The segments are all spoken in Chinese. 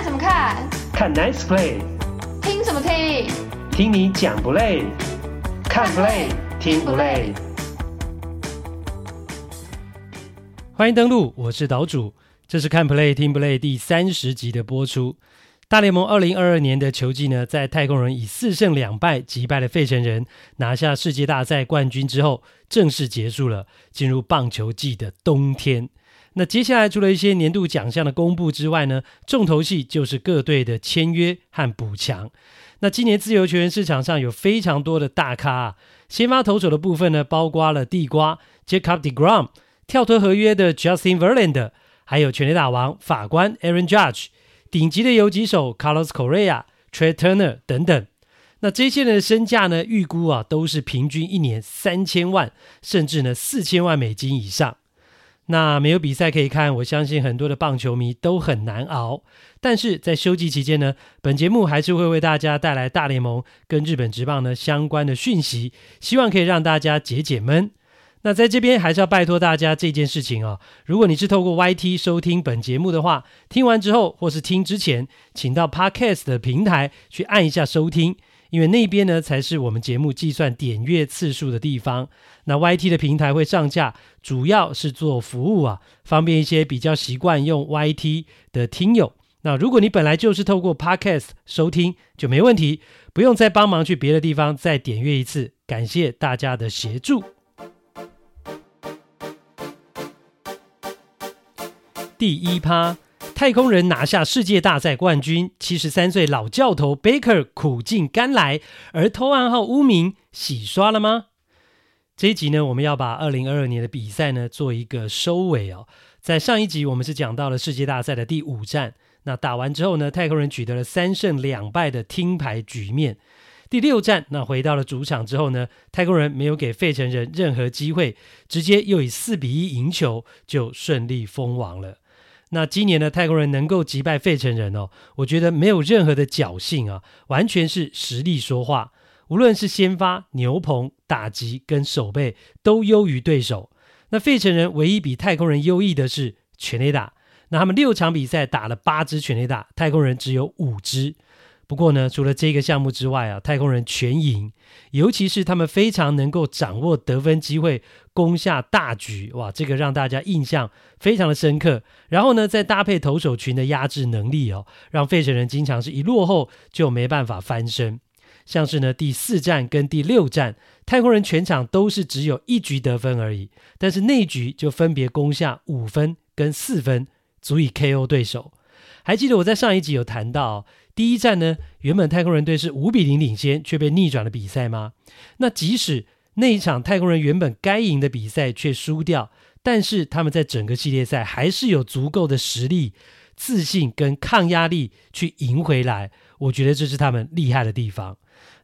看什么看？看 Nice Play。听什么听？听你讲不累？看 Play 听不累？欢迎登录，我是岛主，这是看 Play 听不累第三十集的播出。大联盟二零二二年的球季呢，在太空人以四胜两败击败了费城人，拿下世界大赛冠军之后，正式结束了进入棒球季的冬天。那接下来除了一些年度奖项的公布之外呢，重头戏就是各队的签约和补强。那今年自由球员市场上有非常多的大咖啊，先发投手的部分呢，包括了地瓜 Jacob deGrom，跳脱合约的 Justin Verlander，还有全垒打王法官 Aaron Judge。顶级的游击手 Carlos Correa、Trea Turner 等等，那这些人的身价呢？预估啊，都是平均一年三千万，甚至呢四千万美金以上。那没有比赛可以看，我相信很多的棒球迷都很难熬。但是在休季期间呢，本节目还是会为大家带来大联盟跟日本职棒呢相关的讯息，希望可以让大家解解闷。那在这边还是要拜托大家这件事情哦。如果你是透过 YT 收听本节目的话，听完之后或是听之前，请到 Podcast 的平台去按一下收听，因为那边呢才是我们节目计算点阅次数的地方。那 YT 的平台会上架，主要是做服务啊，方便一些比较习惯用 YT 的听友。那如果你本来就是透过 Podcast 收听，就没问题，不用再帮忙去别的地方再点阅一次。感谢大家的协助。第一趴，太空人拿下世界大赛冠军，七十三岁老教头 Baker 苦尽甘来，而偷暗号污名洗刷了吗？这一集呢，我们要把二零二二年的比赛呢做一个收尾哦。在上一集我们是讲到了世界大赛的第五战，那打完之后呢，太空人取得了三胜两败的听牌局面。第六战，那回到了主场之后呢，太空人没有给费城人任何机会，直接又以四比一赢球，就顺利封王了。那今年的太空人能够击败费城人哦，我觉得没有任何的侥幸啊，完全是实力说话。无论是先发、牛棚、打击跟守备，都优于对手。那费城人唯一比太空人优异的是全垒打，那他们六场比赛打了八支全垒打，太空人只有五支。不过呢，除了这个项目之外啊，太空人全赢，尤其是他们非常能够掌握得分机会，攻下大局，哇，这个让大家印象非常的深刻。然后呢，再搭配投手群的压制能力哦，让费城人经常是一落后就没办法翻身。像是呢第四战跟第六战，太空人全场都是只有一局得分而已，但是那一局就分别攻下五分跟四分，足以 KO 对手。还记得我在上一集有谈到，第一战呢，原本太空人队是五比零领先，却被逆转了比赛吗？那即使那一场太空人原本该赢的比赛却输掉，但是他们在整个系列赛还是有足够的实力、自信跟抗压力去赢回来。我觉得这是他们厉害的地方。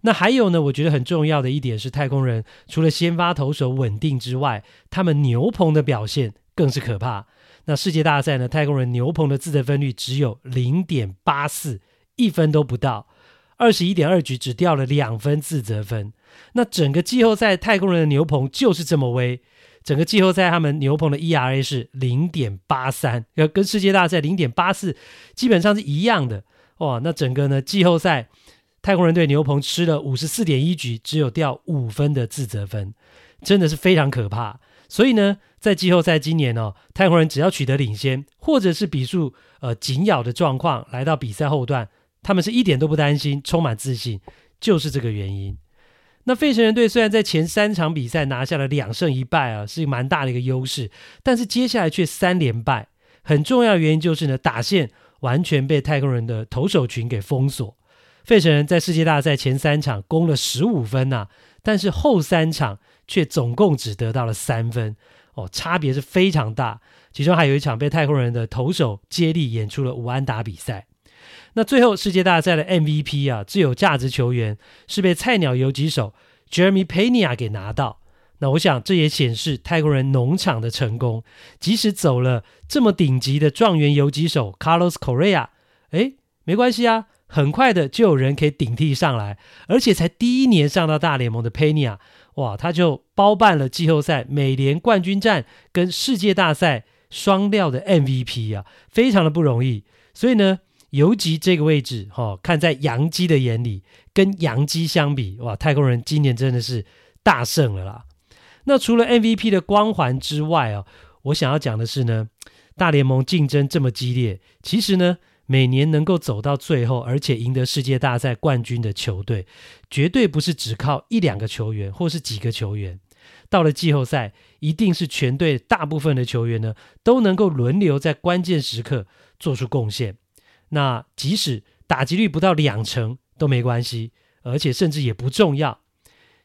那还有呢，我觉得很重要的一点是，太空人除了先发投手稳定之外，他们牛棚的表现更是可怕。那世界大赛呢？太空人牛棚的自得分率只有零点八四，一分都不到，二十一点二局只掉了两分自责分。那整个季后赛太空人的牛棚就是这么威，整个季后赛他们牛棚的 ERA 是零点八三，要跟世界大赛零点八四基本上是一样的。哇，那整个呢季后赛太空人队牛棚吃了五十四点一局，只有掉五分的自责分，真的是非常可怕。所以呢，在季后赛今年哦，太空人只要取得领先，或者是比数呃紧咬的状况，来到比赛后段，他们是一点都不担心，充满自信，就是这个原因。那费城人队虽然在前三场比赛拿下了两胜一败啊，是蛮大的一个优势，但是接下来却三连败。很重要的原因就是呢，打线完全被太空人的投手群给封锁。费城人在世界大赛前三场攻了十五分呐、但是后三场。却总共只得到了三分哦，差别是非常大。其中还有一场被太空人的投手接力演出了无安打比赛。那最后世界大赛的 MVP 啊，最有价值球员是被菜鸟游击手 Jeremy Pena 给拿到。那我想这也显示泰国人农场的成功。即使走了这么顶级的状元游击手 Carlos Correa，哎，没关系啊，很快的就有人可以顶替上来，而且才第一年上到大联盟的 Pena。哇，他就包办了季后赛、美联冠军战跟世界大赛双料的 MVP 啊，非常的不容易。所以呢，游击这个位置，哈、哦，看在洋基的眼里，跟洋基相比，哇，太空人今年真的是大胜了啦。那除了 MVP 的光环之外哦，我想要讲的是呢，大联盟竞争这么激烈，其实呢，每年能够走到最后，而且赢得世界大赛冠军的球队，绝对不是只靠一两个球员或是几个球员。到了季后赛，一定是全队大部分的球员呢，都能够轮流在关键时刻做出贡献。那即使打击率不到两成都没关系，而且甚至也不重要。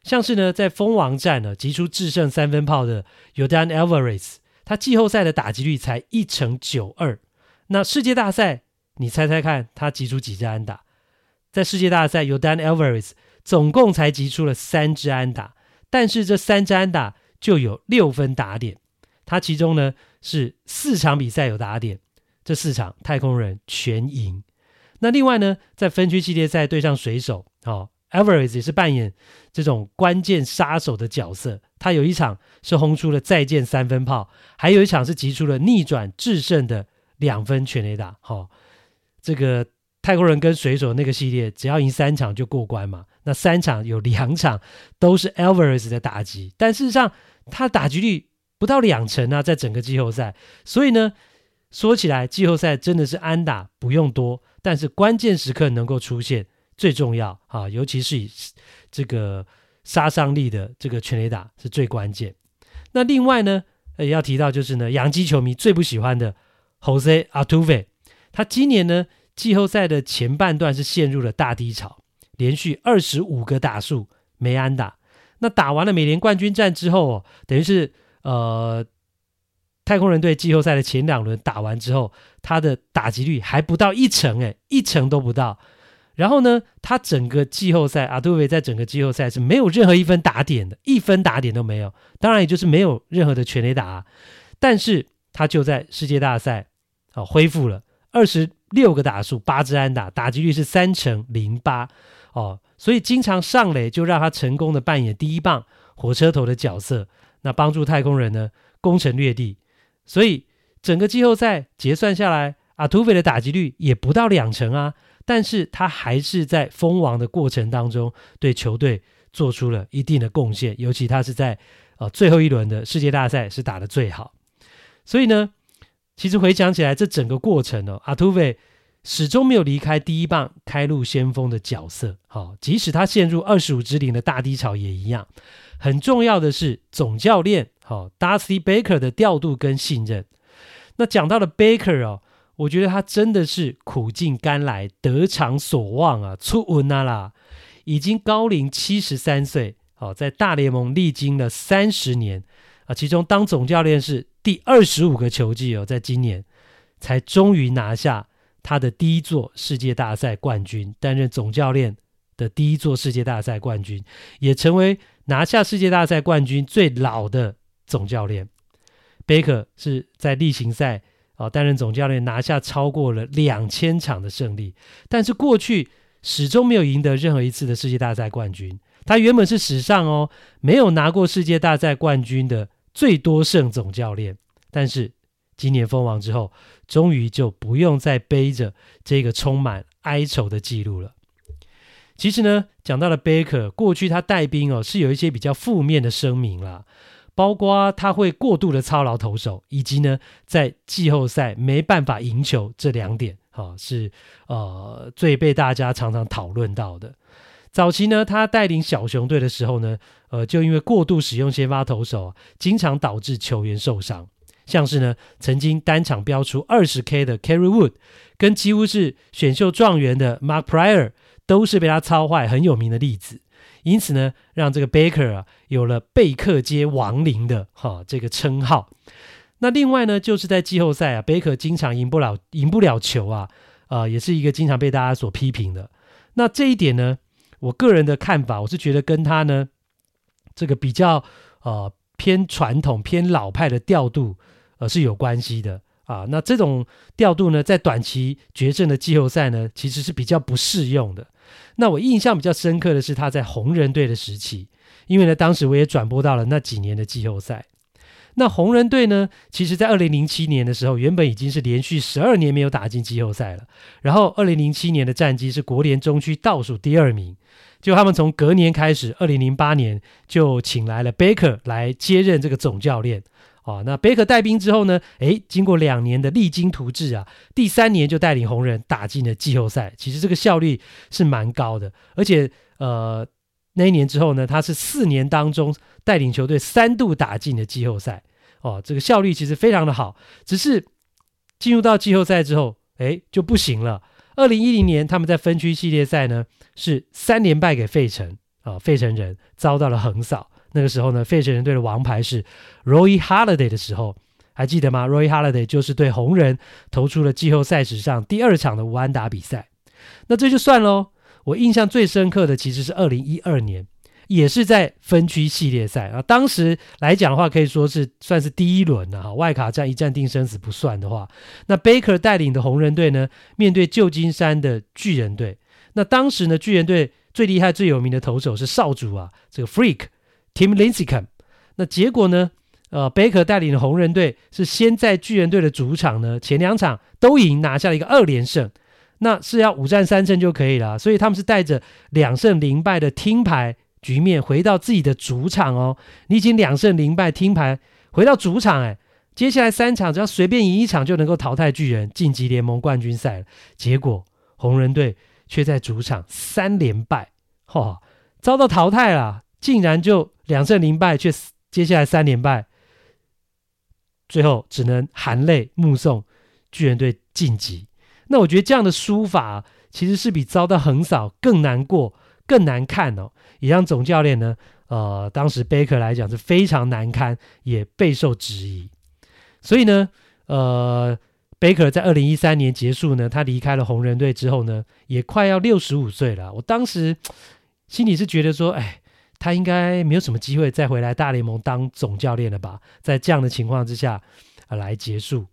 像是呢，在封王战呢击出制胜三分炮的 Yordan Alvarez，他季后赛的打击率才一成九二。那世界大赛，你猜猜看，他击出几支安打？在世界大赛，Yordan Alvarez 总共才击出了三支安打。但是这三支安打就有六分打点，他其中呢是四场比赛有打点，这四场太空人全赢。那另外呢，在分区系列赛对上水手，哦，Alvarez 也是扮演这种关键杀手的角色。他有一场是轰出了再见三分炮，还有一场是击出了逆转制胜的两分全垒打。哈、哦，这个。太空人跟水手那个系列，只要赢三场就过关嘛。那三场有两场都是 Alvarez 的打击，但事实上他打击率不到两成啊，在整个季后赛。所以呢，说起来季后赛真的是安打不用多，但是关键时刻能够出现最重要啊，尤其是以这个杀伤力的这个全垒打是最关键。那另外呢，也要提到就是呢，洋基球迷最不喜欢的 Jose Altuve，他今年呢。季后赛的前半段是陷入了大低潮，连续二十五个打数没安打。那打完了美联冠军战之后，等于是呃，太空人队季后赛的前两轮打完之后，他的打击率还不到一成，诶，一成都不到。然后呢，他整个季后赛，阿杜维在整个季后赛是没有任何一分打点的，一分打点都没有。当然，也就是没有任何的全垒打。但是他就在世界大赛啊、哦、恢复了二十。六个打数，八支安打，打击率是三成零八哦，所以经常上垒就让他成功的扮演第一棒火车头的角色，那帮助太空人呢攻城略地。所以整个季后赛结算下来，阿图菲的打击率也不到两成啊，但是他还是在封王的过程当中对球队做出了一定的贡献，尤其他是在呃最后一轮的世界大赛是打得最好，所以呢。其实回想起来，这整个过程哦，阿图维始终没有离开第一棒开路先锋的角色。好，即使他陷入二十五支零的大低潮也一样。很重要的是总教练好，Dusty Baker 的调度跟信任。那讲到了 Baker 哦，我觉得他真的是苦尽甘来，得偿所望啊，出温啊啦，已经高龄七十三岁，好，在大联盟历经了三十年啊，其中当总教练是。第二十五个球季哦，在今年才终于拿下他的第一座世界大赛冠军，担任总教练的第一座世界大赛冠军，也成为拿下世界大赛冠军最老的总教练。贝克是在例行赛啊担任总教练，拿下超过了两千场的胜利，但是过去始终没有赢得任何一次的世界大赛冠军。他原本是史上哦没有拿过世界大赛冠军的。最多胜总教练，但是今年封王之后，终于就不用再背着这个充满哀愁的记录了。其实呢，讲到了贝克，过去他带兵哦，是有一些比较负面的声明啦，包括他会过度的操劳投手，以及呢，在季后赛没办法赢球这两点，哈、是呃最被大家常常讨论到的。早期呢，他带领小熊队的时候呢，呃，就因为过度使用先发投手，经常导致球员受伤。像是呢，曾经单场飙出二十 K 的 Kerry Wood，跟几乎是选秀状元的 Mark Prior，都是被他操坏很有名的例子。因此呢，让这个 Baker 啊有了贝克街亡灵的哈、这个称号。那另外呢，就是在季后赛啊，Baker 经常赢不了赢不了球啊，啊、也是一个经常被大家所批评的。那这一点呢，我个人的看法，我是觉得跟他呢，这个比较呃偏传统、偏老派的调度，呃是有关系的啊。那这种调度呢，在短期决胜的季后赛呢，其实是比较不适用的。那我印象比较深刻的是他在红人队的时期，因为呢，当时我也转播到了那几年的季后赛。那红人队呢，其实在二零零七年的时候，原本已经是连续十二年没有打进季后赛了。然后二零零七年的战绩是国联中区倒数第二名。就他们从隔年开始，二零零八年就请来了 Baker 来接任这个总教练。哦，那 Baker 带兵之后呢，诶，经过两年的励精图治啊，第三年就带领红人打进了季后赛。其实这个效率是蛮高的，而且呃。那一年之后呢，他是四年当中带领球队三度打进了季后赛，哦，这个效率其实非常的好。只是进入到季后赛之后，哎，就不行了。二零一零年他们在分区系列赛呢是三连败给费城，啊、费城人遭到了横扫。那个时候呢，费城人队的王牌是 Roy Holiday 的时候，还记得吗？Roy Holiday 就是对红人投出了季后赛史上第二场的无安打比赛。那这就算喽。我印象最深刻的其实是二零一二年，也是在分区系列赛啊。当时来讲的话，可以说是算是第一轮了哈，外卡战一战定生死不算的话，那 Baker 带领的红人队呢，面对旧金山的巨人队。那当时呢，巨人队最厉害、最有名的投手是少主啊，这个 Freak Tim Lincecum。那结果呢，呃，Baker 带领的红人队是先在巨人队的主场呢，前两场都赢，拿下了一个二连胜。那是要五战三胜就可以了，所以他们是带着两胜零败的听牌局面回到自己的主场哦。你已经两胜零败听牌回到主场，哎，接下来三场只要随便赢一场就能够淘汰巨人晋级联盟冠军赛了。结果红人队却在主场三连败，哈、哦，遭到淘汰了，竟然就两胜零败，却接下来三连败，最后只能含泪目送巨人队晋级。那我觉得这样的输法其实是比遭到横扫更难过、更难看哦，也让总教练呢，呃，当时贝克来讲是非常难堪，也备受质疑。所以呢，呃，贝克在二零一三年结束呢，他离开了红人队之后呢，也快要六十五岁了。我当时心里是觉得说，哎，他应该没有什么机会再回来大联盟当总教练了吧？在这样的情况之下，啊，来结束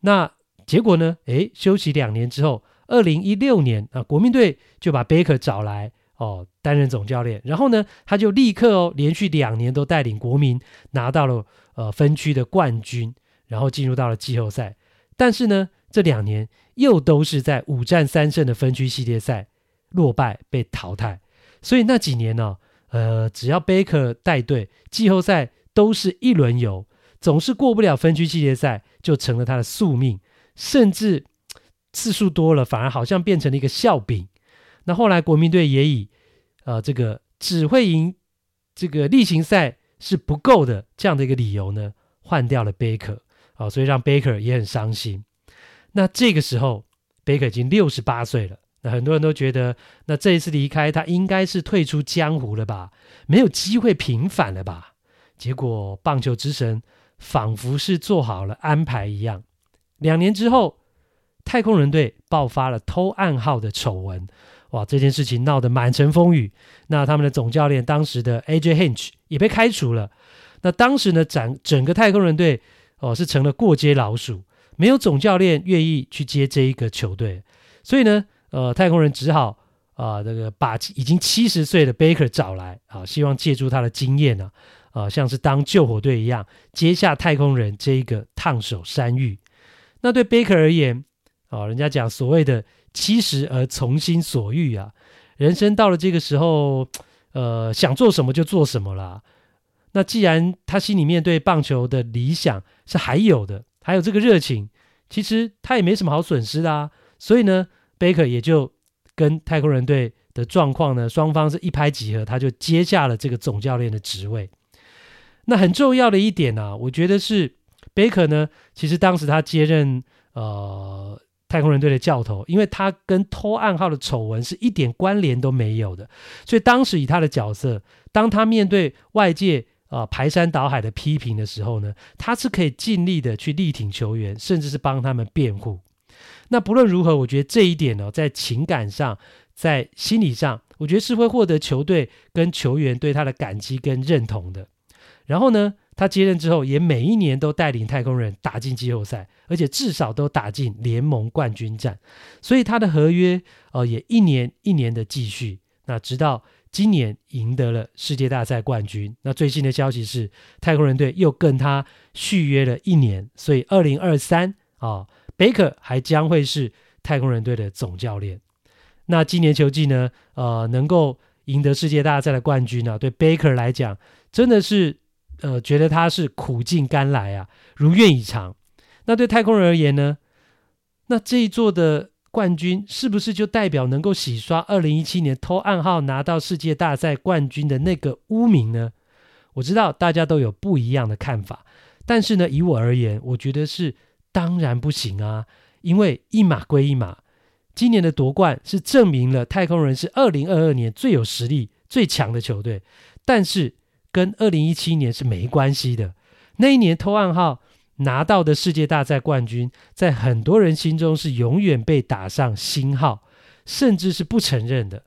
那。结果呢？诶，休息两年之后，二零一六年啊，国民队就把贝克找来哦，担任总教练。然后呢，他就立刻哦，连续两年都带领国民拿到了呃分区的冠军，然后进入到了季后赛。但是呢，这两年又都是在五战三胜的分区系列赛落败被淘汰。所以那几年呢，呃，只要贝克带队，季后赛都是一轮游，总是过不了分区系列赛，就成了他的宿命。甚至次数多了，反而好像变成了一个笑柄。那后来国民队也以呃这个只会赢这个例行赛是不够的这样的一个理由呢，换掉了贝克啊，所以让贝克也很伤心。那这个时候贝克已经六十八岁了，那很多人都觉得，那这一次离开他应该是退出江湖了吧，没有机会平反了吧？结果棒球之神仿佛是做好了安排一样。两年之后，太空人队爆发了偷暗号的丑闻，哇！这件事情闹得满城风雨。那他们的总教练当时的 AJ Hinch 也被开除了。那当时呢，整整个太空人队哦是成了过街老鼠，没有总教练愿意去接这一个球队。所以呢，呃，太空人只好啊、这个把已经七十岁的 Baker 找来啊，希望借助他的经验呢，啊、像是当救火队一样，接下太空人这一个烫手山芋。那对贝克而言，啊，人家讲所谓的七十而从心所欲啊，人生到了这个时候，呃，想做什么就做什么啦。那既然他心里面对棒球的理想是还有的，还有这个热情，其实他也没什么好损失的啊。所以呢，贝克也就跟太空人队的状况呢，双方是一拍即合，他就接下了这个总教练的职位。那很重要的一点呢、我觉得是。贝克呢，其实当时他接任呃太空人队的教头，因为他跟偷暗号的丑闻是一点关联都没有的，所以当时以他的角色，当他面对外界啊、排山倒海的批评的时候呢，他是可以尽力的去力挺球员，甚至是帮他们辩护。那不论如何，我觉得这一点呢、在情感上，在心理上，我觉得是会获得球队跟球员对他的感激跟认同的。然后呢，他接任之后，也每一年都带领太空人打进季后赛，而且至少都打进联盟冠军战。所以他的合约，呃，也一年一年的继续。那直到今年赢得了世界大赛冠军。那最新的消息是，太空人队又跟他续约了一年，所以二零二三啊，Baker 还将会是太空人队的总教练。那今年球季呢，呃，能够赢得世界大赛的冠军呢、对 Baker 来讲，真的是呃，觉得他是苦尽甘来啊，如愿以偿。那对太空人而言呢，那这一座的冠军是不是就代表能够洗刷二零一七年偷暗号拿到世界大赛冠军的那个污名呢？我知道大家都有不一样的看法，但是呢，以我而言，我觉得是当然不行啊，因为一码归一码。今年的夺冠是证明了太空人是二零二二年最有实力、最强的球队，但是跟二零一七年是没关系的。那一年偷暗号拿到的世界大赛冠军，在很多人心中是永远被打上星号，甚至是不承认的。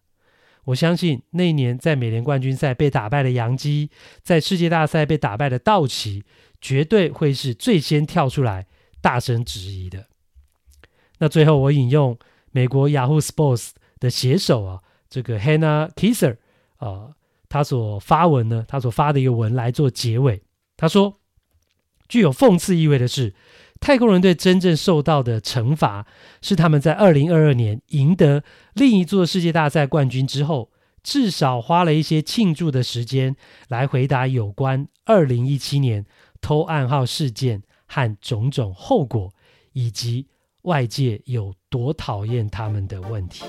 我相信那一年在美联冠军赛被打败的洋基，在世界大赛被打败的道奇，绝对会是最先跳出来大声质疑的。那最后我引用。美国 Yahoo Sports 的写手啊，这个 Hannah Kisser 啊，他所发文呢，他所发的一个文来做结尾。他说，具有讽刺意味的是，太空人队真正受到的惩罚是他们在二零二二年赢得另一座世界大赛冠军之后，至少花了一些庆祝的时间来回答有关二零一七年偷暗号事件和种种后果，以及。外界有多讨厌他们的问题。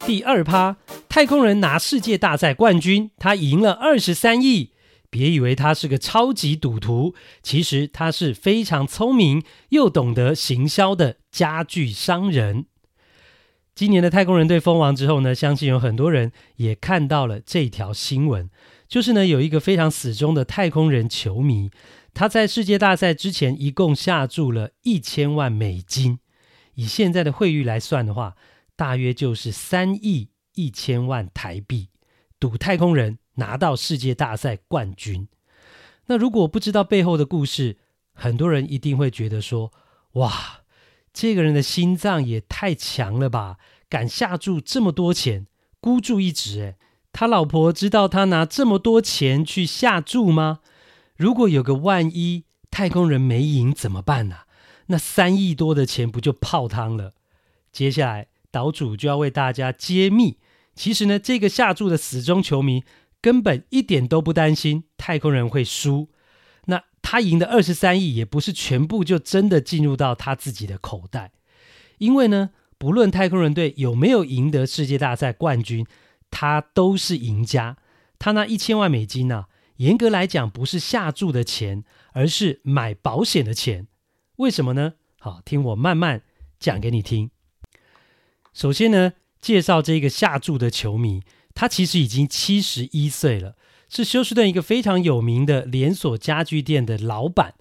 第二趴，太空人拿世界大赛冠军，他赢了二十三亿。别以为他是个超级赌徒，其实他是非常聪明又懂得行销的家具商人。今年的太空人队封王之后呢，相信有很多人也看到了这条新闻，就是呢有一个非常死忠的太空人球迷。他在世界大赛之前一共下注了一千万美金，以现在的汇率来算的话，大约就是三亿一千万台币，赌太空人拿到世界大赛冠军。那如果不知道背后的故事，很多人一定会觉得说：哇，这个人的心脏也太强了吧，敢下注这么多钱，孤注一掷。诶，他老婆知道他拿这么多钱去下注吗？如果有个万一，太空人没赢怎么办呢、那三亿多的钱不就泡汤了？接下来岛主就要为大家揭秘，其实呢，这个下注的死忠球迷根本一点都不担心太空人会输。那他赢的二十三亿也不是全部就真的进入到他自己的口袋，因为呢，不论太空人队有没有赢得世界大赛冠军，他都是赢家。他那一千万美金呢、严格来讲，不是下注的钱，而是买保险的钱。为什么呢？好，听我慢慢讲给你听。首先呢，介绍这个下注的球迷，他其实已经七十一岁了，是休斯顿一个非常有名的连锁家具店的老板，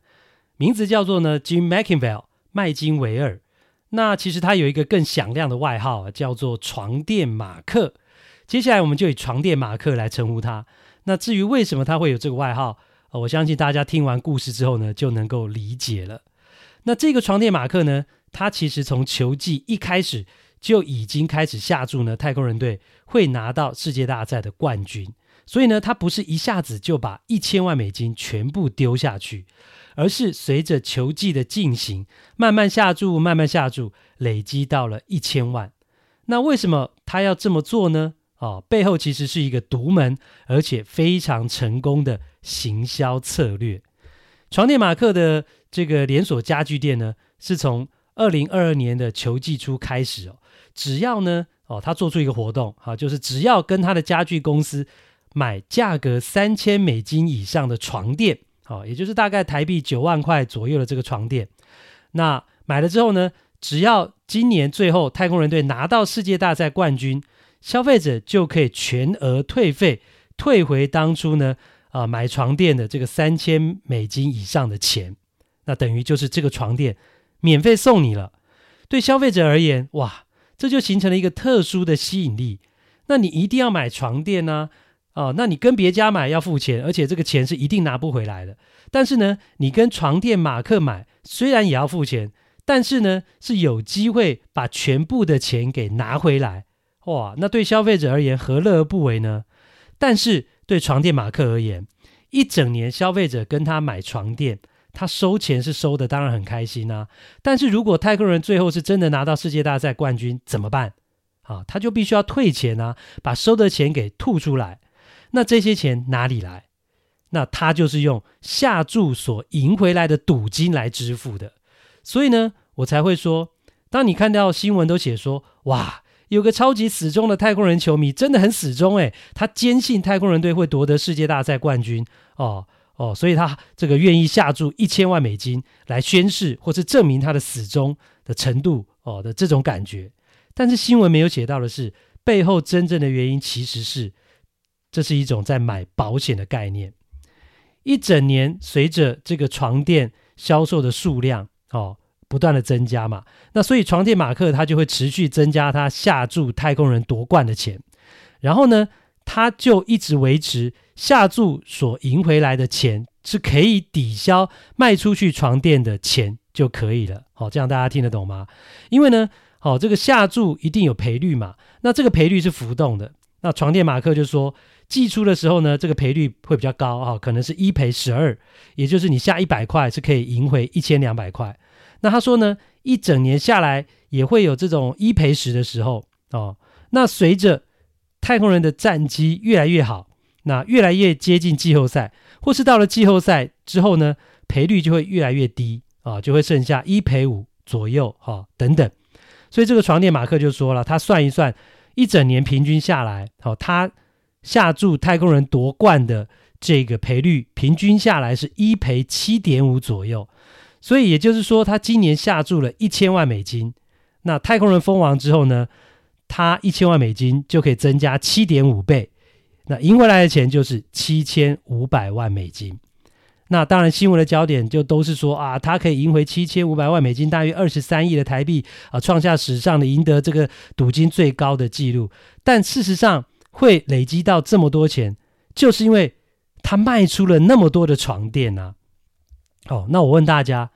名字叫做呢 Jim McIngvale 麦金维尔。那其实他有一个更响亮的外号，叫做床垫马克。接下来我们就以床垫马克来称呼他。那至于为什么他会有这个外号，我相信大家听完故事之后呢，就能够理解了。那这个床垫马克呢，他其实从球季一开始就已经开始下注呢，太空人队会拿到世界大赛的冠军。所以呢，他不是一下子就把一千万美金全部丢下去，而是随着球季的进行，慢慢下注，慢慢下注，累积到了一千万。那为什么他要这么做呢？哦，背后其实是一个独门，而且非常成功的行销策略。床垫马克的这个连锁家具店呢，是从二零二二年的球季初开始哦，只要呢，哦，他做出一个活动，哈，就是只要跟他的家具公司买价格三千美金以上的床垫，好，也就是大概台币九万块左右的这个床垫，那买了之后呢，只要今年最后太空人队拿到世界大赛冠军。消费者就可以全额退费，退回当初呢啊买床垫的这个三千美金以上的钱，那等于就是这个床垫免费送你了。对消费者而言，哇，这就形成了一个特殊的吸引力。那你一定要买床垫呢？啊，那你跟别家买要付钱，而且这个钱是一定拿不回来的。但是呢，你跟床垫马克买，虽然也要付钱，但是呢，是有机会把全部的钱给拿回来。哇，那对消费者而言，何乐而不为呢？但是对床垫马克而言，一整年消费者跟他买床垫，他收钱是收的，当然很开心啊。但是如果太空人最后是真的拿到世界大赛冠军，怎么办？啊，他就必须要退钱啊，把收的钱给吐出来。那这些钱哪里来？那他就是用下注所赢回来的赌金来支付的。所以呢，我才会说，当你看到新闻都写说，哇，有个超级死忠的太空人球迷，真的很死忠诶，他坚信太空人队会夺得世界大赛冠军哦哦，所以他这个愿意下注一千万美金来宣誓或是证明他的死忠的程度哦的这种感觉。但是新闻没有写到的是，背后真正的原因其实是，这是一种在买保险的概念。一整年随着这个床垫销售的数量哦不断的增加嘛，那所以床垫马克他就会持续增加他下注太空人夺冠的钱，然后呢，他就一直维持下注所赢回来的钱是可以抵消卖出去床垫的钱就可以了。好，这样大家听得懂吗？因为呢。好，这个下注一定有赔率嘛？那这个赔率是浮动的。那床垫马克就说，寄出的时候呢，这个赔率会比较高啊，可能是一赔十二，也就是你下一百块是可以赢回一千两百块。那他说呢，一整年下来也会有这种一赔十的时候哦。那随着太空人的战绩越来越好，那越来越接近季后赛，或是到了季后赛之后呢，赔率就会越来越低啊，就会剩下一赔五左右哈，等等。所以这个床垫马克就说了，他算一算，一整年平均下来，好，他下注太空人夺冠的这个赔率，平均下来是一赔七点五左右。所以也就是说，他今年下注了一千万美金，那太空人封王之后呢，他一千万美金就可以增加七点五倍，那赢回来的钱就是七千五百万美金。那当然，新闻的焦点就都是说啊，他可以赢回七千五百万美金，大约二十三亿的台币啊，创下史上的赢得这个赌金最高的纪录。但事实上，会累积到这么多钱，就是因为他卖出了那么多的床垫、啊。哦，那我问大家，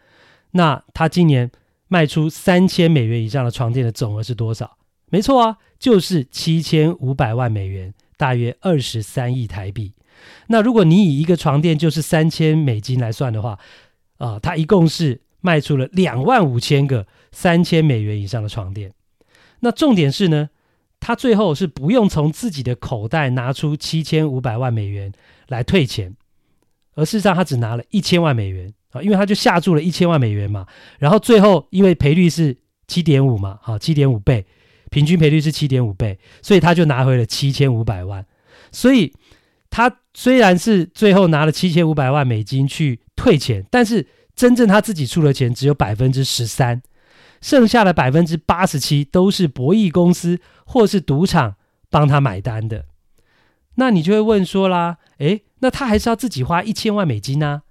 那他今年卖出三千美元以上的床垫的总额是多少？没错啊，就是七千五百万美元，大约二十三亿台币。那如果你以一个床垫就是三千美金来算的话，啊，他一共是卖出了两万五千个三千美元以上的床垫。那重点是呢，他最后是不用从自己的口袋拿出七千五百万美元来退钱，而事实上他只拿了一千万美元啊，因为他就下注了一千万美元嘛。然后最后因为赔率是七点五嘛，啊，七点五倍，平均赔率是七点五倍，所以他就拿回了七千五百万。所以。他虽然是最后拿了七千五百万美金去退钱，但是真正他自己出的钱只有百分之十三，剩下的百分之八十七都是博弈公司或是赌场帮他买单的。那你就会问说啦，诶，那他还是要自己花一千万美金呢、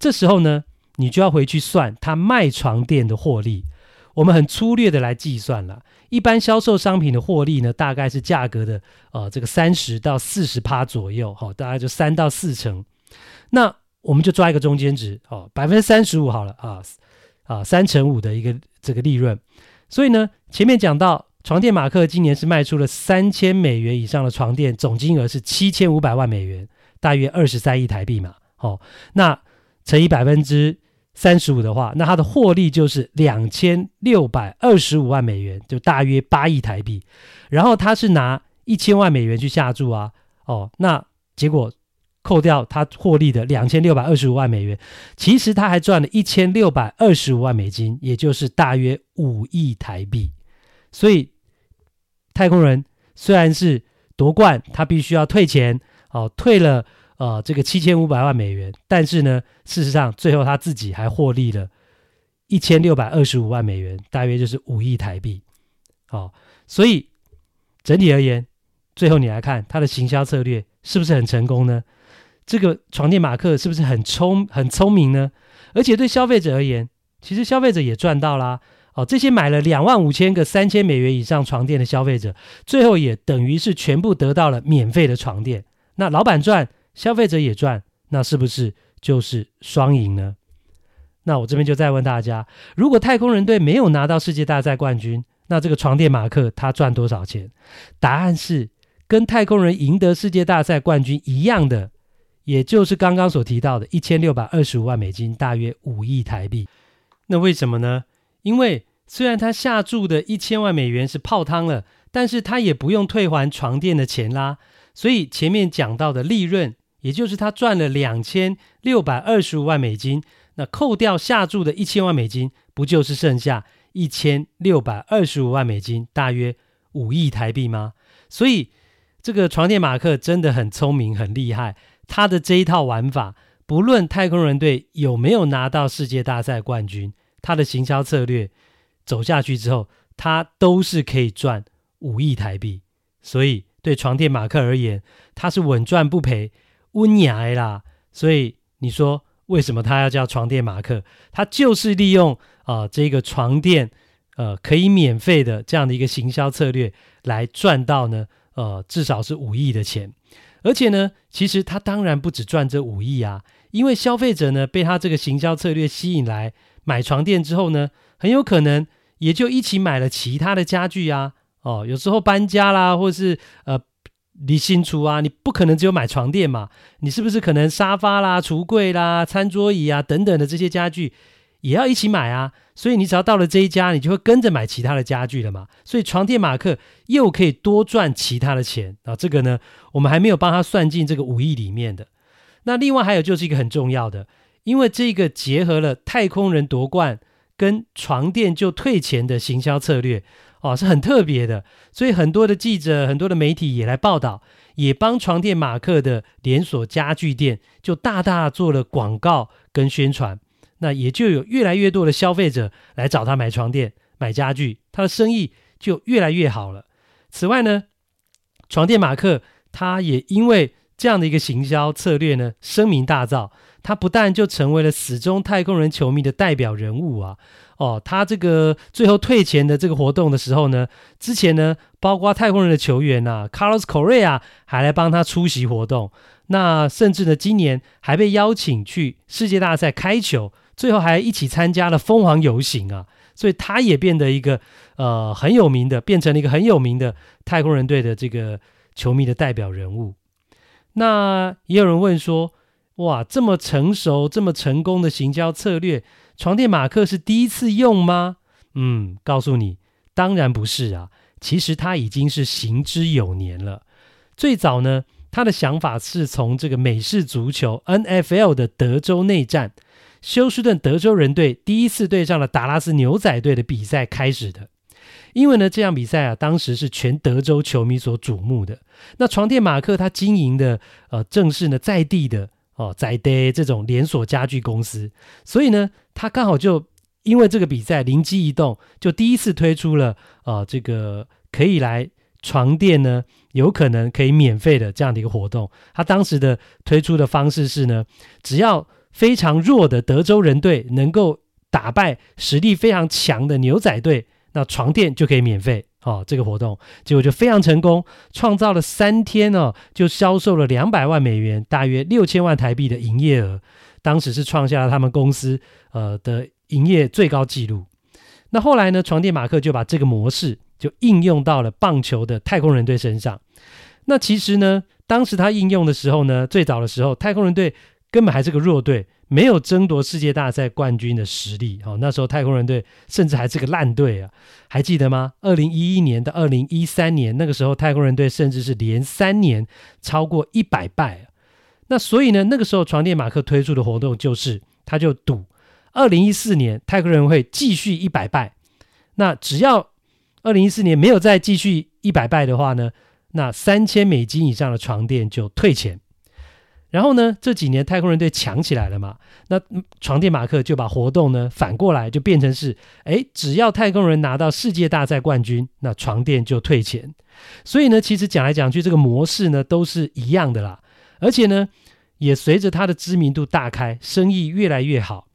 这时候呢，你就要回去算他卖床垫的获利。我们很粗略的来计算了。一般销售商品的获利呢，大概是价格的呃这个三十到四十趴左右，哈、大概就三到四成。那我们就抓一个中间值，哦，百分之三十五好了啊啊，三成五的一个这个利润。所以呢，前面讲到床垫马克今年是卖出了三千美元以上的床垫，总金额是七千五百万美元，大约二十三亿台币嘛，哦，那乘以百分之。三十五的话，那它的获利就是两千六百二十五万美元，就大约八亿台币。然后他是拿一千万美元去下注啊，哦，那结果扣掉他获利的两千六百二十五万美元，其实他还赚了一千六百二十五万美金，也就是大约五亿台币。所以太空人虽然是夺冠，他必须要退钱，哦，退了。呃，这个七千五百万美元，但是呢，事实上最后他自己还获利了一千六百二十五万美元，大约就是五亿台币。哦，所以整体而言，最后你来看他的行销策略是不是很成功呢？这个床垫马克是不是很聪很聪明呢？而且对消费者而言，其实消费者也赚到啦。哦，这些买了两万五千个三千美元以上床垫的消费者，最后也等于是全部得到了免费的床垫。那老板赚。消费者也赚，那是不是就是双赢呢？那我这边就再问大家，如果太空人队没有拿到世界大赛冠军，那这个床垫马克他赚多少钱？答案是跟太空人赢得世界大赛冠军一样的，也就是刚刚所提到的一千六百二十五万美金，大约五亿台币。那为什么呢？因为虽然他下注的一千万美元是泡汤了，但是他也不用退还床垫的钱啦。所以前面讲到的利润，也就是他赚了两千六百二十五万美金，那扣掉下注的一千万美金，不就是剩下一千六百二十五万美金，大约五亿台币吗？所以这个床垫马克真的很聪明，很厉害。他的这一套玩法，不论太空人队有没有拿到世界大赛冠军，他的行销策略。走下去之后，他都是可以赚五亿台币，所以对床垫马克而言，他是稳赚不赔，温雅啦。所以你说为什么他要叫床垫马克？他就是利用啊、呃、这个床垫呃可以免费的这样的一个行销策略来赚到呢呃至少是五亿的钱，而且呢，其实他当然不止赚这五亿啊，因为消费者呢被他这个行销策略吸引来买床垫之后呢，很有可能。也就一起买了其他的家具啊，哦，有时候搬家啦，或是呃你新出啊，你不可能只有买床垫嘛，你是不是可能沙发啦、橱柜啦、餐桌椅啊等等的这些家具也要一起买啊？所以你只要到了这一家，你就会跟着买其他的家具了嘛。所以床垫马克又可以多赚其他的钱啊，这个呢，我们还没有帮他算进这个五亿里面的。那另外还有就是一个很重要的，因为这个结合了太空人夺冠。跟床垫就退钱的行销策略哦，是很特别的，所以很多的记者、很多的媒体也来报道，也帮床垫马克的连锁家具店就大大做了广告跟宣传，那也就有越来越多的消费者来找他买床垫、买家具，他的生意就越来越好了。此外呢，床垫马克他也因为这样的一个行销策略呢，声名大噪。他不但就成为了死忠太空人球迷的代表人物啊，哦，他这个最后退钱的这个活动的时候呢，之前呢，包括太空人的球员呐，Carlos Correa 还来帮他出席活动，那甚至呢，今年还被邀请去世界大赛开球，最后还一起参加了疯狂游行啊，所以他也变得一个呃很有名的，变成了一个很有名的太空人队的这个球迷的代表人物。那也有人问说，哇，这么成熟、这么成功的行销策略，床垫马克是第一次用吗？嗯，告诉你，当然不是啊。其实他已经是行之有年了。最早呢，他的想法是从这个美式足球 NFL 的德州内战，休斯顿德州人队第一次对上了达拉斯牛仔队的比赛开始的。因为呢，这场比赛啊，当时是全德州球迷所瞩目的。那床垫马克他经营的呃，正是呢在地的。哦，在地这种连锁家具公司，所以呢，他刚好就因为这个比赛灵机一动，就第一次推出了呃这个可以来床垫呢，有可能可以免费的这样的一个活动。他当时的推出的方式是呢，只要非常弱的德州人队能够打败实力非常强的牛仔队，那床垫就可以免费。哦，这个活动结果就非常成功，创造了三天哦，就销售了两百万美元，大约六千万台币的营业额，当时是创下了他们公司呃的营业最高纪录。那后来呢，床垫马克就把这个模式就应用到了棒球的太空人队身上。那其实呢，当时他应用的时候呢，最早的时候，太空人队根本还是个弱队。没有争夺世界大赛冠军的实力，哦，那时候太空人队甚至还是个烂队啊，还记得吗？二零一一年到二零一三年，那个时候太空人队甚至是连三年超过一百败。那所以呢，那个时候床垫马克推出的活动就是，他就赌二零一四年太空人会继续一百败，那只要二零一四年没有再继续一百败的话呢，那三千美金以上的床垫就退钱。然后呢，这几年太空人队强起来了嘛，那床垫马克就把活动呢反过来，就变成是，哎，只要太空人拿到世界大赛冠军，那床垫就退钱。所以呢，其实讲来讲去，这个模式呢都是一样的啦。而且呢，也随着他的知名度大开，生意越来越好。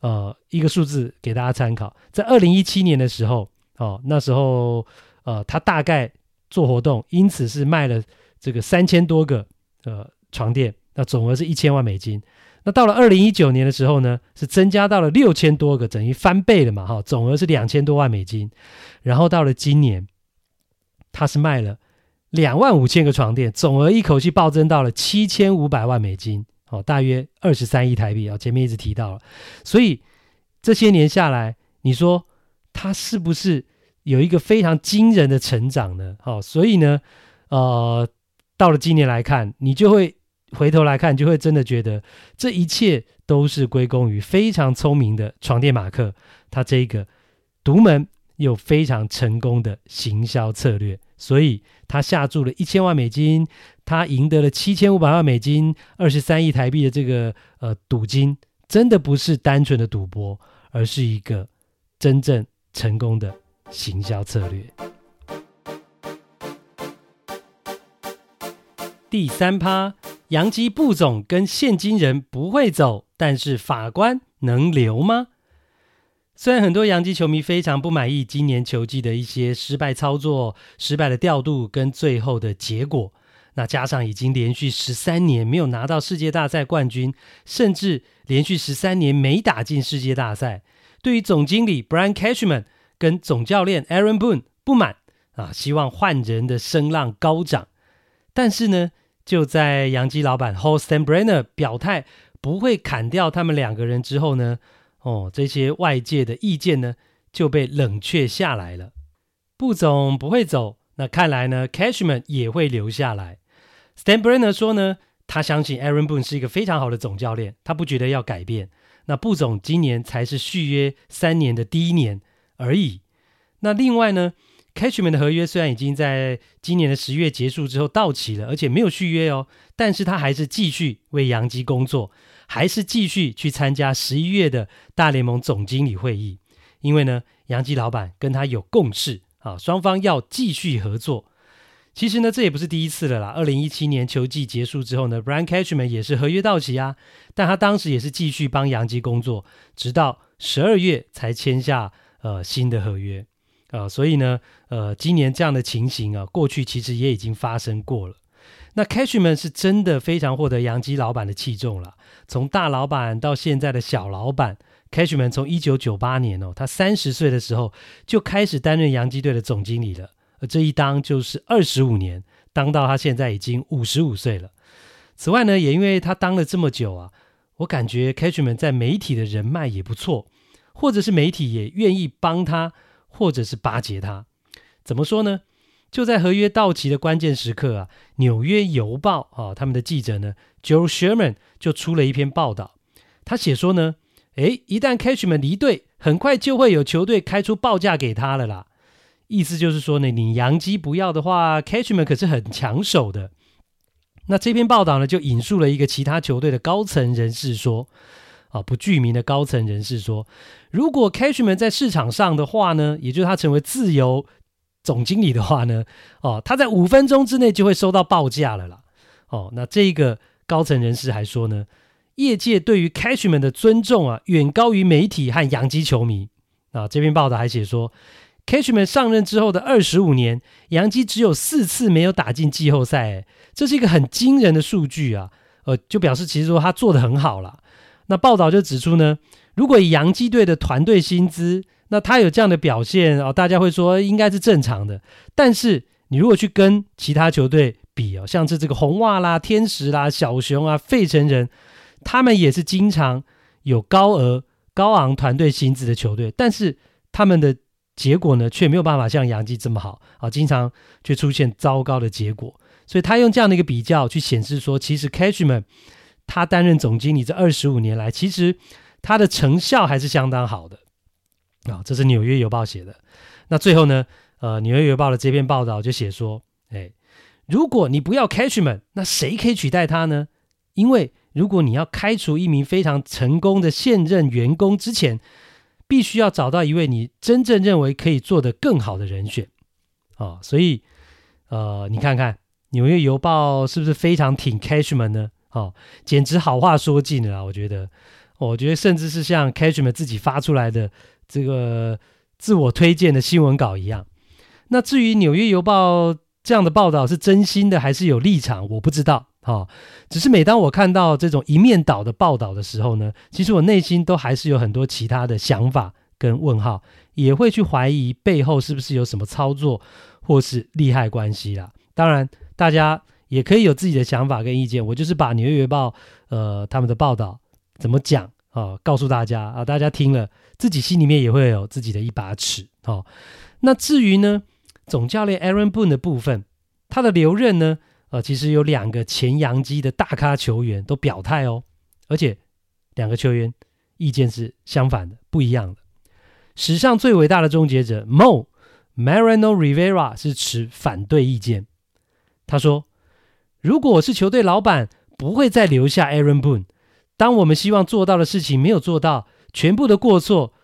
呃，一个数字给大家参考，在二零一七年的时候，哦，那时候呃，他大概做活动，因此是卖了这个三千多个呃床垫。那总额是一千万美金，那到了二零一九年的时候呢，是增加到了六千多个，等于翻倍了嘛，哈，总额是两千多万美金。然后到了今年，它是卖了两万五千个床垫，总额一口气暴增到了七千五百万美金，哦，大约二十三亿台币啊。前面一直提到了，所以这些年下来，你说它是不是有一个非常惊人的成长呢？哦，所以呢，呃，到了今年来看，你就会。回头来看，就会真的觉得这一切都是归功于非常聪明的床垫马克，他这一个独门又非常成功的行销策略，所以他下注了一千万美金，他赢得了七千五百万美金，二十三亿台币的这个呃赌金，真的不是单纯的赌博，而是一个真正成功的行销策略。第三趴。洋基布总跟现金人不会走，但是法官能留吗？虽然很多洋基球迷非常不满意今年球季的一些失败操作、失败的调度跟最后的结果，那加上已经连续十三年没有拿到世界大赛冠军，甚至连续十三年没打进世界大赛，对于总经理 Brian Cashman 跟总教练 Aaron Boone 不满啊，希望换人的声浪高涨，但是呢，就在洋基老板 Holsten Brenner 表态不会砍掉他们两个人之后呢，哦，这些外界的意见呢就被冷却下来了。布总不会走，那看来呢，Cashman 也会留下来。Stan Brenner 说呢，他相信 Aaron Boone 是一个非常好的总教练，他不觉得要改变。那布总今年才是续约三年的第一年而已。那另外呢 Catchman 的合约虽然已经在今年的十月结束之后到期了，而且没有续约哦，但是他还是继续为洋基工作，还是继续去参加十一月的大联盟总经理会议。因为呢，洋基老板跟他有共识啊，双方要继续合作。其实呢，这也不是第一次了啦。二零一七年球季结束之后呢，Brian Catchman 也是合约到期啊，但他当时也是继续帮洋基工作，直到十二月才签下呃新的合约。呃，所以呢，呃，今年这样的情形啊，过去其实也已经发生过了。那 Cashman 是真的非常获得洋基老板的器重了，从大老板到现在的小老板，Cashman 从一九九八年哦，他三十岁的时候就开始担任洋基队的总经理了，而这一当就是二十五年，当到他现在已经五十五岁了。此外呢，也因为他当了这么久啊，我感觉 Cashman 在媒体的人脉也不错，或者是媒体也愿意帮他。或者是巴结他，怎么说呢？就在合约到期的关键时刻啊，《纽约邮报》啊，他们的记者呢，Joe Sherman 就出了一篇报道。他写说呢，诶，一旦 Cashman 离队，很快就会有球队开出报价给他了啦。意思就是说呢，你洋基不要的话，Cashman 可是很抢手的。那这篇报道呢，就引述了一个其他球队的高层人士说。啊，不具名的高层人士说，如果 Cashman 在市场上的话呢，也就是他成为自由总经理的话呢，哦，他在五分钟之内就会收到报价了啦。哦，那这个高层人士还说呢，业界对于 Cashman 的尊重啊，远高于媒体和洋基球迷。啊，这篇报道还写说，Cashman 上任之后的二十五年，洋基只有四次没有打进季后赛，这是一个很惊人的数据啊。呃，就表示其实说他做得很好了。那报道就指出呢，如果以洋基队的团队薪资，那他有这样的表现哦，大家会说应该是正常的。但是你如果去跟其他球队比哦，像是这个红袜啦、天使啦、小熊啊、费城人，他们也是经常有高额高昂团队薪资的球队，但是他们的结果呢，却没有办法像洋基这么好啊，经常却出现糟糕的结果。所以他用这样的一个比较去显示说，其实 Cashman。他担任总经理这二十五年来，其实他的成效还是相当好的啊、这是《纽约邮报》写的。那最后呢，呃，《纽约邮报》的这篇报道就写说，哎，如果你不要 Cashman，那谁可以取代他呢？因为如果你要开除一名非常成功的现任员工之前，必须要找到一位你真正认为可以做得更好的人选啊、哦。所以，呃，你看看《纽约邮报》是不是非常挺 Cashman 呢？哦，简直好话说尽了！我觉得，我觉得甚至是像 Cashman 自己发出来的这个自我推荐的新闻稿一样。那至于《纽约邮报》这样的报道是真心的还是有立场，我不知道哈，只是每当我看到这种一面倒的报道的时候呢，其实我内心都还是有很多其他的想法跟问号，也会去怀疑背后是不是有什么操作或是利害关系啦。当然，大家也可以有自己的想法跟意见，我就是把《纽约报》呃他们的报道怎么讲啊，告诉大家啊，大家听了自己心里面也会有自己的一把尺哦。那至于呢，总教练 Aaron Boone 的部分，他的留任呢？呃，其实有两个前洋基的大咖球员都表态哦，而且两个球员意见是相反的，不一样的。史上最伟大的终结者 Mo Mariano Rivera 是持反对意见。他说：“如果我是球队老板，不会再留下 Aaron Boone。当我们希望做到的事情没有做到，全部的过错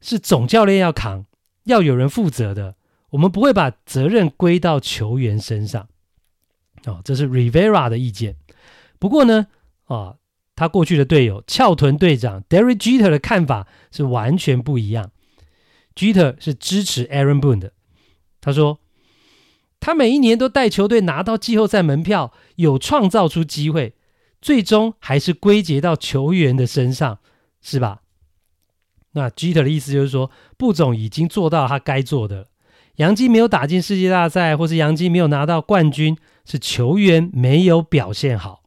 是总教练要扛，要有人负责的。我们不会把责任归到球员身上。”哦，这是 Rivera 的意见。不过呢，哦，他过去的队友翘臀队长 Derek Jeter 的看法是完全不一样。Jeter 是支持 Aaron Boone 的。他说，他每一年都带球队拿到季后赛门票，有创造出机会，最终还是归结到球员的身上，是吧？那 Jeter 的意思就是说，布总已经做到他该做的了。洋基没有打进世界大赛，或是杨基没有拿到冠军。是球员没有表现好。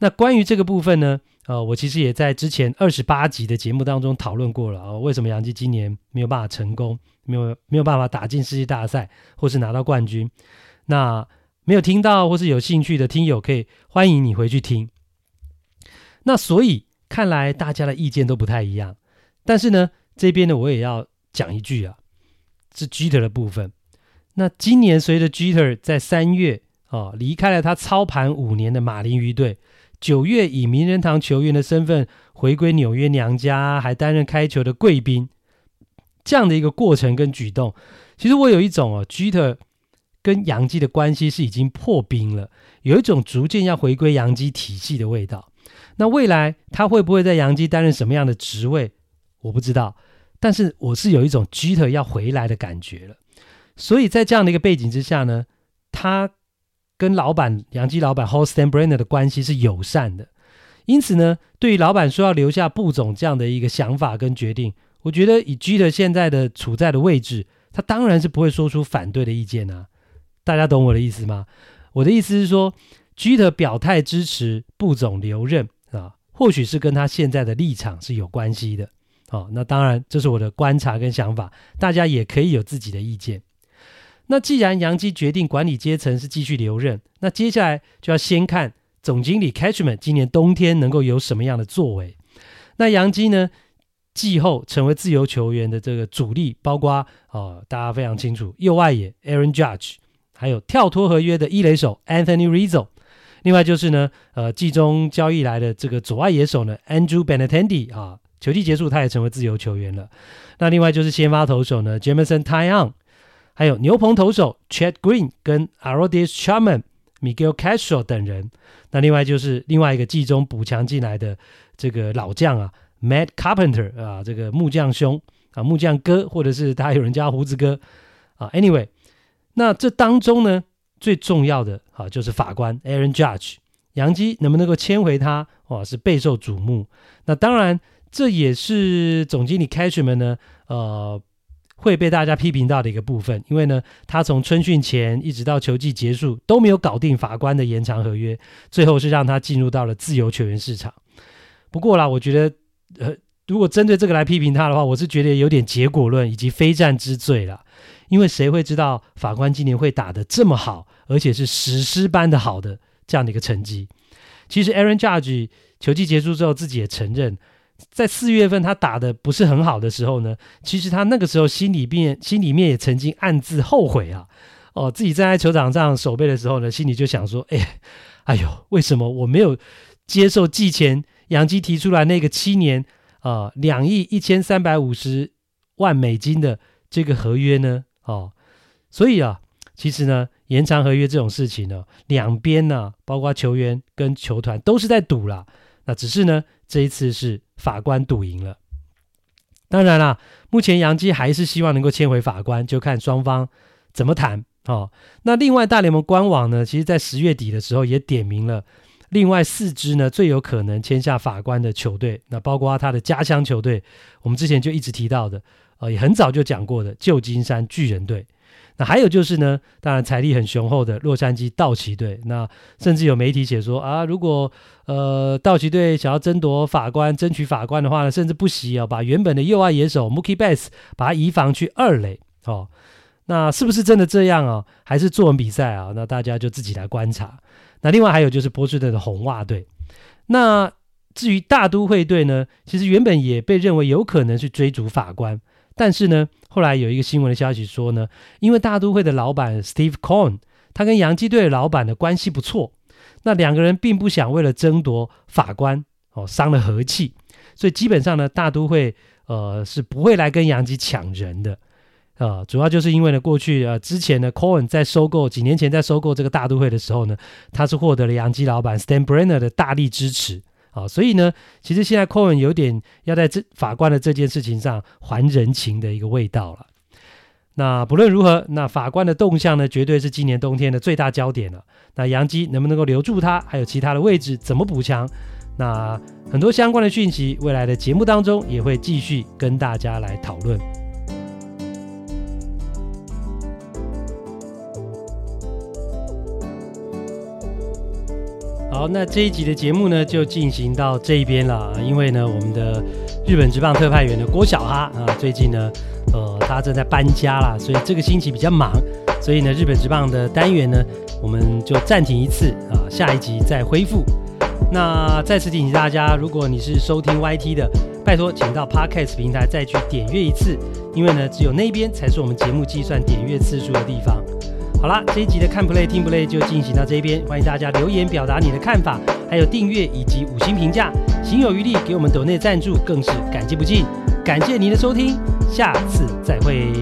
那关于这个部分呢？呃，我其实也在之前二十八集的节目当中讨论过了啊、为什么杨基今年没有办法成功，没有没有办法打进世界大赛，或是拿到冠军？那没有听到或是有兴趣的听友，可以欢迎你回去听。那所以看来大家的意见都不太一样。但是呢，这边呢，我也要讲一句啊，是 Jeter 的部分。那今年随着 Jeter 在三月。哦，离开了他操盘五年的马林鱼队，九月以名人堂球员的身份回归纽约娘家，还担任开球的贵宾，这样的一个过程跟举动，其实我有一种哦，Jeter 跟杨基的关系是已经破冰了，有一种逐渐要回归杨基体系的味道。那未来他会不会在杨基担任什么样的职位，我不知道，但是我是有一种 Jeter 要回来的感觉了。所以在这样的一个背景之下呢，他。跟老板杨基老板 Holstein Brenner 的关系是友善的，因此呢，对于老板说要留下布总这样的一个想法跟决定，我觉得以 G 的现在的处在的位置，他当然是不会说出反对的意见啊。大家懂我的意思吗？我的意思是说，G 的表态支持布总留任啊，或许是跟他现在的立场是有关系的。好，那当然这是我的观察跟想法，大家也可以有自己的意见。那既然洋基决定管理阶层是继续留任，那接下来就要先看总经理 Catchman 今年冬天能够有什么样的作为。那洋基呢，季后成为自由球员的这个主力，包括哦，大家非常清楚，右外野 Aaron Judge，还有跳脱合约的一垒手 Anthony Rizzo，另外就是呢，呃，季中交易来的这个左外野手呢 Andrew Benintendi 啊，球季结束他也成为自由球员了。那另外就是先发投手呢 Jameson Taeon。还有牛棚投手 Chad Green 跟 Arodis Chapman、Miguel Castro 等人。那另外就是另外一个季中补强进来的这个老将啊，Matt Carpenter 啊，这个木匠兄啊，木匠哥，或者是他有人叫胡子哥啊。Anyway，那这当中呢，最重要的啊就是法官 Aaron Judge，洋基能不能够签回他，哇，是备受瞩目。那当然，这也是总经理 Cashman 呢，呃。会被大家批评到的一个部分，因为呢，他从春训前一直到球季结束都没有搞定法官的延长合约，最后是让他进入到了自由球员市场。不过啦，我觉得，呃，如果针对这个来批评他的话，我是觉得有点结果论以及非战之罪了。因为谁会知道法官今年会打得这么好，而且是史诗般的好的这样的一个成绩？其实，Aaron Judge 球季结束之后自己也承认。在四月份他打的不是很好的时候呢，其实他那个时候心里面心里面也曾经暗自后悔啊，哦，自己站在球场上守备的时候呢，心里就想说，哎，哎呦，为什么我没有接受季前杨基提出来那个七年啊两亿一千三百五十万美金的这个合约呢？哦，所以啊，其实呢，延长合约这种事情呢，两边呢，包括球员跟球团都是在赌啦。那只是呢，这一次是。法官赌赢了，当然啦，目前杨基还是希望能够签回法官，就看双方怎么谈哦，那另外大联盟官网呢，其实在十月底的时候也点名了另外四支呢最有可能签下法官的球队，那包括他的家乡球队，我们之前就一直提到的，呃，也很早就讲过的旧金山巨人队。那还有就是呢，当然财力很雄厚的洛杉矶道奇队。那甚至有媒体写说啊，如果呃道奇队想要争夺法官、争取法官的话呢，甚至不惜啊把原本的右外野手 Mookie Betts 把他移防去二垒哦。那是不是真的这样啊？还是作文比赛啊？那大家就自己来观察。那另外还有就是波士顿的红袜队。那至于大都会队呢，其实原本也被认为有可能去追逐法官。但是呢，后来有一个新闻的消息说呢，因为大都会的老板 Steve Cohen，他跟洋基队的老板的关系不错，那两个人并不想为了争夺法官哦伤了和气，所以基本上呢，大都会呃是不会来跟洋基抢人的，呃，主要就是因为呢，过去呃之前呢，Cohen 在收购几年前在收购这个大都会的时候呢，他是获得了洋基老板 Stan Brenner 的大力支持。啊，所以呢，其实现在 Cohen 有点要在这法官的这件事情上还人情的一个味道了。那不论如何，那法官的动向呢，绝对是今年冬天的最大焦点了。那杨基能不能够留住他，还有其他的位置怎么补强？那很多相关的讯息，未来的节目当中也会继续跟大家来讨论。好，那这一集的节目呢，就进行到这一边了。因为呢，我们的日本职棒特派员的郭小哈啊，最近呢，呃，他正在搬家啦，所以这个星期比较忙，所以呢，日本职棒的单元呢，我们就暂停一次啊，下一集再恢复。那再次提醒大家，如果你是收听 YT 的，拜托请到 Podcast 平台再去点阅一次，因为呢，只有那边才是我们节目计算点阅次数的地方。好啦，这一集的看 play 听 play 就进行到这边，欢迎大家留言表达你的看法，还有订阅以及五星评价，行有余力给我们抖内赞助更是感激不尽，感谢您的收听，下次再会。